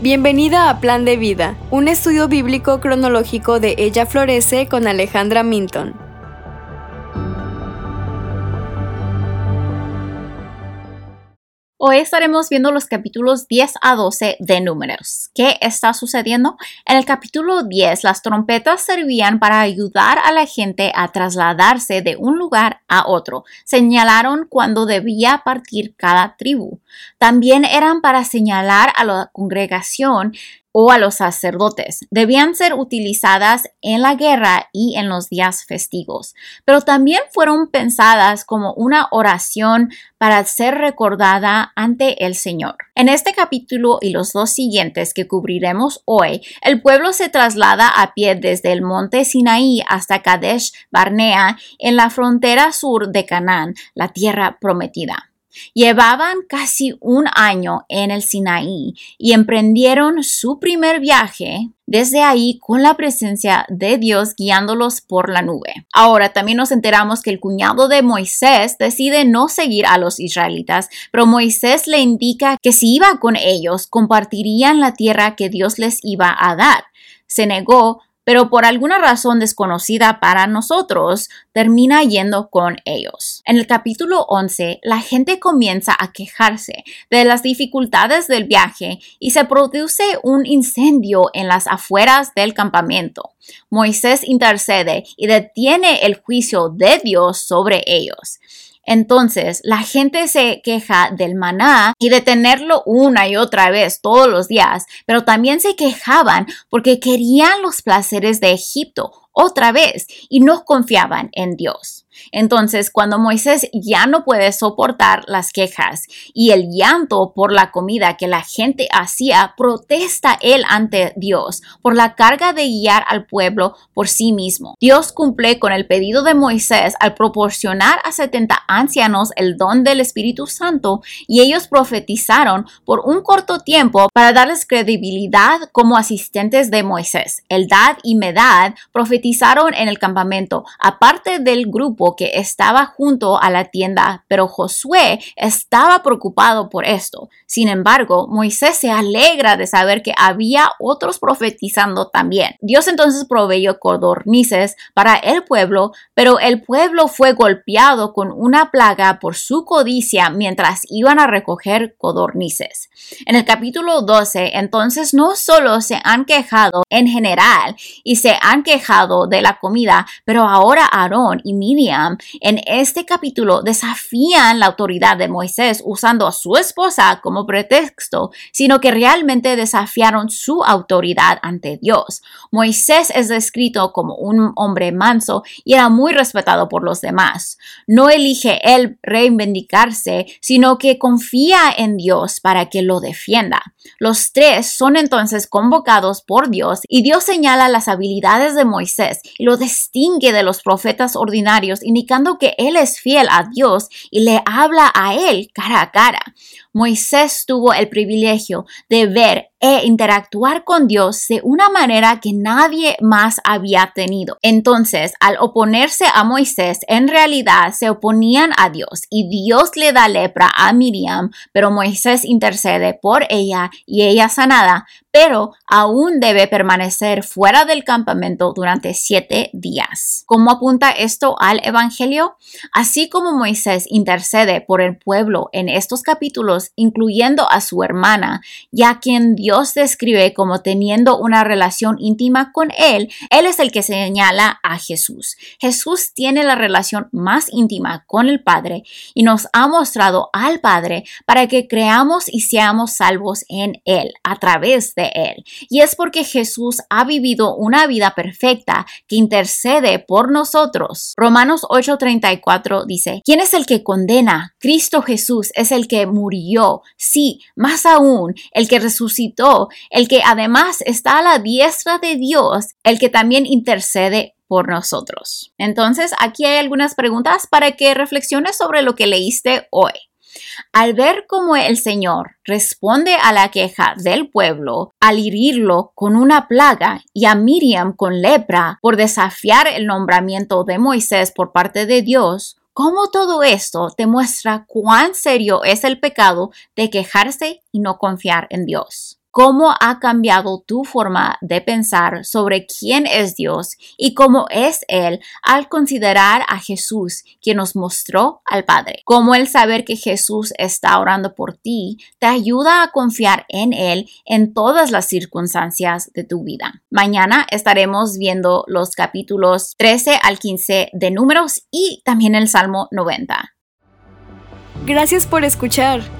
Bienvenida a Plan de Vida, un estudio bíblico cronológico de Ella Florece con Alejandra Minton. Hoy estaremos viendo los capítulos 10 a 12 de Números. ¿Qué está sucediendo? En el capítulo 10, las trompetas servían para ayudar a la gente a trasladarse de un lugar a otro. Señalaron cuando debía partir cada tribu. También eran para señalar a la congregación o a los sacerdotes. Debían ser utilizadas en la guerra y en los días festivos, pero también fueron pensadas como una oración para ser recordada ante el Señor. En este capítulo y los dos siguientes que cubriremos hoy, el pueblo se traslada a pie desde el monte Sinaí hasta Kadesh Barnea en la frontera sur de Canaán, la tierra prometida. Llevaban casi un año en el Sinaí y emprendieron su primer viaje desde ahí con la presencia de Dios guiándolos por la nube. Ahora también nos enteramos que el cuñado de Moisés decide no seguir a los israelitas, pero Moisés le indica que si iba con ellos compartirían la tierra que Dios les iba a dar. Se negó pero por alguna razón desconocida para nosotros, termina yendo con ellos. En el capítulo 11, la gente comienza a quejarse de las dificultades del viaje y se produce un incendio en las afueras del campamento. Moisés intercede y detiene el juicio de Dios sobre ellos. Entonces, la gente se queja del maná y de tenerlo una y otra vez todos los días, pero también se quejaban porque querían los placeres de Egipto otra vez y no confiaban en Dios. Entonces, cuando Moisés ya no puede soportar las quejas y el llanto por la comida que la gente hacía, protesta él ante Dios por la carga de guiar al pueblo por sí mismo. Dios cumple con el pedido de Moisés al proporcionar a 70 ancianos el don del Espíritu Santo y ellos profetizaron por un corto tiempo para darles credibilidad como asistentes de Moisés. Eldad y Medad profetizaron en el campamento, aparte del grupo que estaba junto a la tienda, pero Josué estaba preocupado por esto. Sin embargo, Moisés se alegra de saber que había otros profetizando también. Dios entonces proveyó codornices para el pueblo, pero el pueblo fue golpeado con una plaga por su codicia mientras iban a recoger codornices. En el capítulo 12, entonces no solo se han quejado en general y se han quejado de la comida, pero ahora Aarón y Miriam en este capítulo desafían la autoridad de Moisés usando a su esposa como pretexto, sino que realmente desafiaron su autoridad ante Dios. Moisés es descrito como un hombre manso y era muy respetado por los demás. No elige él reivindicarse, sino que confía en Dios para que lo defienda. Los tres son entonces convocados por Dios y Dios señala las habilidades de Moisés y lo distingue de los profetas ordinarios indicando que él es fiel a Dios y le habla a él cara a cara. Moisés tuvo el privilegio de ver e interactuar con Dios de una manera que nadie más había tenido. Entonces, al oponerse a Moisés, en realidad se oponían a Dios y Dios le da lepra a Miriam, pero Moisés intercede por ella y ella sanada, pero aún debe permanecer fuera del campamento durante siete días. ¿Cómo apunta esto al Evangelio? Así como Moisés intercede por el pueblo en estos capítulos, incluyendo a su hermana, ya quien Dios describe como teniendo una relación íntima con Él, Él es el que señala a Jesús. Jesús tiene la relación más íntima con el Padre y nos ha mostrado al Padre para que creamos y seamos salvos en Él, a través de Él. Y es porque Jesús ha vivido una vida perfecta que intercede por nosotros. Romanos 8:34 dice, ¿quién es el que condena? Cristo Jesús es el que sí, más aún, el que resucitó el que además está a la diestra de Dios, el que también intercede por nosotros. Entonces, aquí hay algunas preguntas para que reflexiones sobre lo que leíste hoy. Al ver cómo el Señor responde a la queja del pueblo al herirlo con una plaga y a Miriam con lepra por desafiar el nombramiento de Moisés por parte de Dios, cómo todo esto te muestra cuán serio es el pecado de quejarse y no confiar en Dios. Cómo ha cambiado tu forma de pensar sobre quién es Dios y cómo es Él al considerar a Jesús quien nos mostró al Padre. Cómo el saber que Jesús está orando por ti te ayuda a confiar en Él en todas las circunstancias de tu vida. Mañana estaremos viendo los capítulos 13 al 15 de números y también el Salmo 90. Gracias por escuchar.